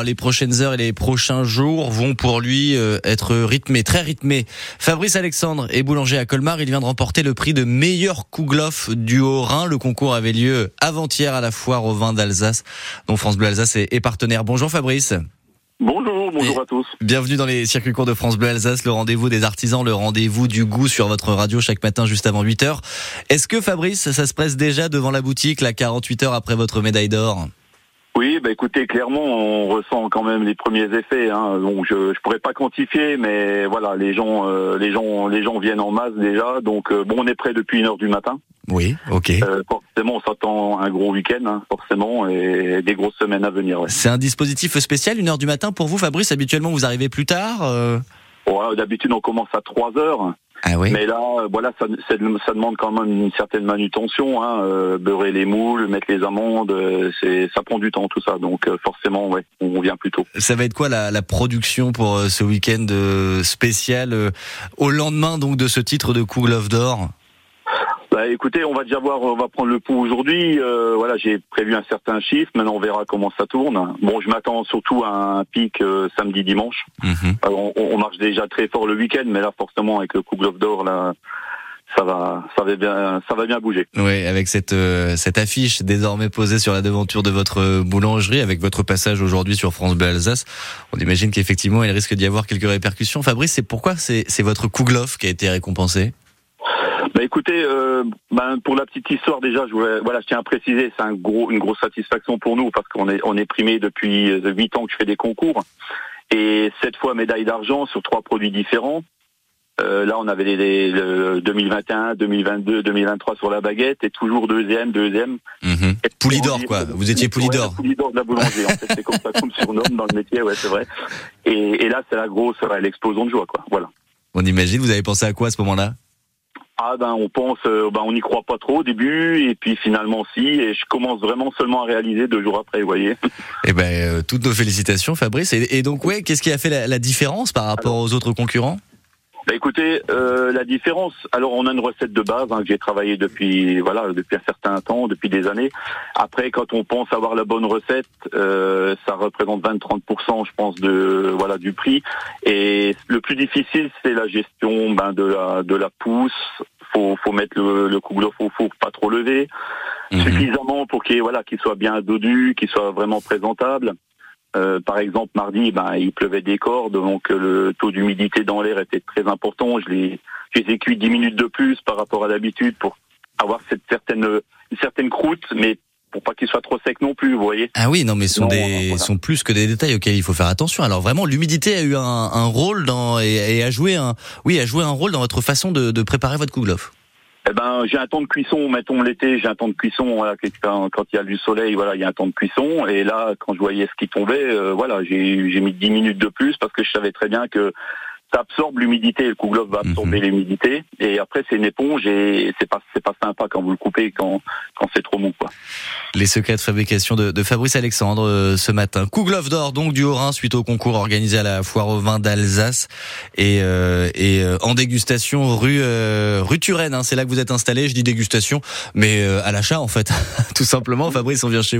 hein. Les prochaines heures et les prochains jours vont pour lui euh, être rythmés, très rythmés. Fabrice Alexandre est boulanger à Colmar. Il vient de remporter le prix de meilleur kouglof du Haut-Rhin. Le concours avait lieu avant-hier à la foire au vin d'Alsace, dont France Bleu Alsace est partenaire. Bonjour Fabrice. Bonjour, bonjour à tous. Bienvenue dans les circuits courts de France Bleu Alsace, le rendez-vous des artisans, le rendez-vous du goût sur votre radio chaque matin juste avant 8h. Est-ce que Fabrice, ça se presse déjà devant la boutique, la 48 heures après votre médaille d'or? Oui, bah écoutez, clairement, on ressent quand même les premiers effets. Hein. Donc je, je pourrais pas quantifier, mais voilà, les gens, euh, les gens, les gens viennent en masse déjà. Donc euh, bon, on est prêt depuis une heure du matin. Oui, ok. Euh, forcément, on s'attend un gros week-end, hein, forcément, et des grosses semaines à venir. Ouais. C'est un dispositif spécial, une heure du matin pour vous, Fabrice. Habituellement, vous arrivez plus tard. Ouais, D'habitude, on commence à 3 heures. Ah oui. Mais là, voilà, ça, ça, demande quand même une certaine manutention. Hein, euh, beurrer les moules, mettre les amandes, euh, c'est, ça prend du temps tout ça. Donc euh, forcément, ouais, on vient plus tôt. Ça va être quoi la, la production pour euh, ce week-end spécial au lendemain donc de ce titre de Cool of d'or? Bah, écoutez, on va déjà voir, on va prendre le pouls aujourd'hui. Euh, voilà, j'ai prévu un certain chiffre. Maintenant, on verra comment ça tourne. Bon, je m'attends surtout à un pic euh, samedi, dimanche. Mhm. on, on, marche déjà très fort le week-end, mais là, forcément, avec le Coupe d'or, là, ça va, ça va bien, ça va bien bouger. Oui, avec cette euh, cette affiche désormais posée sur la devanture de votre boulangerie, avec votre passage aujourd'hui sur France Bleu Alsace, on imagine qu'effectivement, il risque d'y avoir quelques répercussions. Fabrice, c'est pourquoi c'est c'est votre Kouglof qui a été récompensé bah écoutez, euh, ben pour la petite histoire déjà, je voulais, voilà, je tiens à préciser, c'est un gros, une grosse satisfaction pour nous parce qu'on est on est primé depuis huit ans que je fais des concours et cette fois médaille d'argent sur trois produits différents. Euh, là, on avait les, les, 2021, 2022, 2023 sur la baguette et toujours deuxième, deuxième. Mmh. Poulidor, quoi. Vous étiez Poulidor. Ouais, Poulidor de la boulangerie. en fait, c'est comme ça qu'on me surnomme dans le métier, ouais, c'est vrai. Et, et là, c'est la grosse, l'explosion de joie, quoi. Voilà. On imagine. Vous avez pensé à quoi à ce moment-là? Ah ben on pense, euh, ben on n'y croit pas trop au début et puis finalement si et je commence vraiment seulement à réaliser deux jours après, vous voyez. Eh ben euh, toutes nos félicitations Fabrice et, et donc ouais qu'est-ce qui a fait la, la différence par rapport Alors, aux autres concurrents? Bah écoutez, euh, la différence. Alors, on a une recette de base hein, que j'ai travaillé depuis voilà depuis un certain temps, depuis des années. Après, quand on pense avoir la bonne recette, euh, ça représente 20-30%, je pense, de voilà du prix. Et le plus difficile, c'est la gestion ben, de la de la pousse. Faut faut mettre le, le cougle au four, pas trop lever, mmh. suffisamment pour qu'il voilà qu'il soit bien dodu, qu'il soit vraiment présentable. Euh, par exemple, mardi, ben, il pleuvait des cordes, donc le taux d'humidité dans l'air était très important. Je les ai cuits 10 minutes de plus par rapport à d'habitude pour avoir cette certaine, une certaine croûte, mais pour pas qu'il soit trop sec non plus, vous voyez. Ah oui, non, mais sont non, des, voilà. sont plus que des détails auxquels il faut faire attention. Alors vraiment, l'humidité a eu un, un rôle dans et, et, a joué un, oui, a joué un rôle dans votre façon de, de préparer votre kouglof. Eh ben, j'ai un temps de cuisson, mettons l'été, j'ai un temps de cuisson, voilà, quand, quand il y a du soleil, voilà, il y a un temps de cuisson. Et là, quand je voyais ce qui tombait, euh, voilà, j'ai mis 10 minutes de plus parce que je savais très bien que ça absorbe l'humidité, le kouglof va absorber mmh. l'humidité, et après c'est une éponge et c'est pas c'est pas sympa quand vous le coupez quand quand c'est trop mou quoi. Les secrets de fabrication de, de Fabrice Alexandre euh, ce matin. Kouglof d'or donc du Haut-Rhin suite au concours organisé à la foire au vin d'Alsace et euh, et euh, en dégustation rue euh, rue Turenne. Hein, c'est là que vous êtes installé. Je dis dégustation, mais euh, à l'achat en fait, tout simplement. Fabrice, on vient chez vous.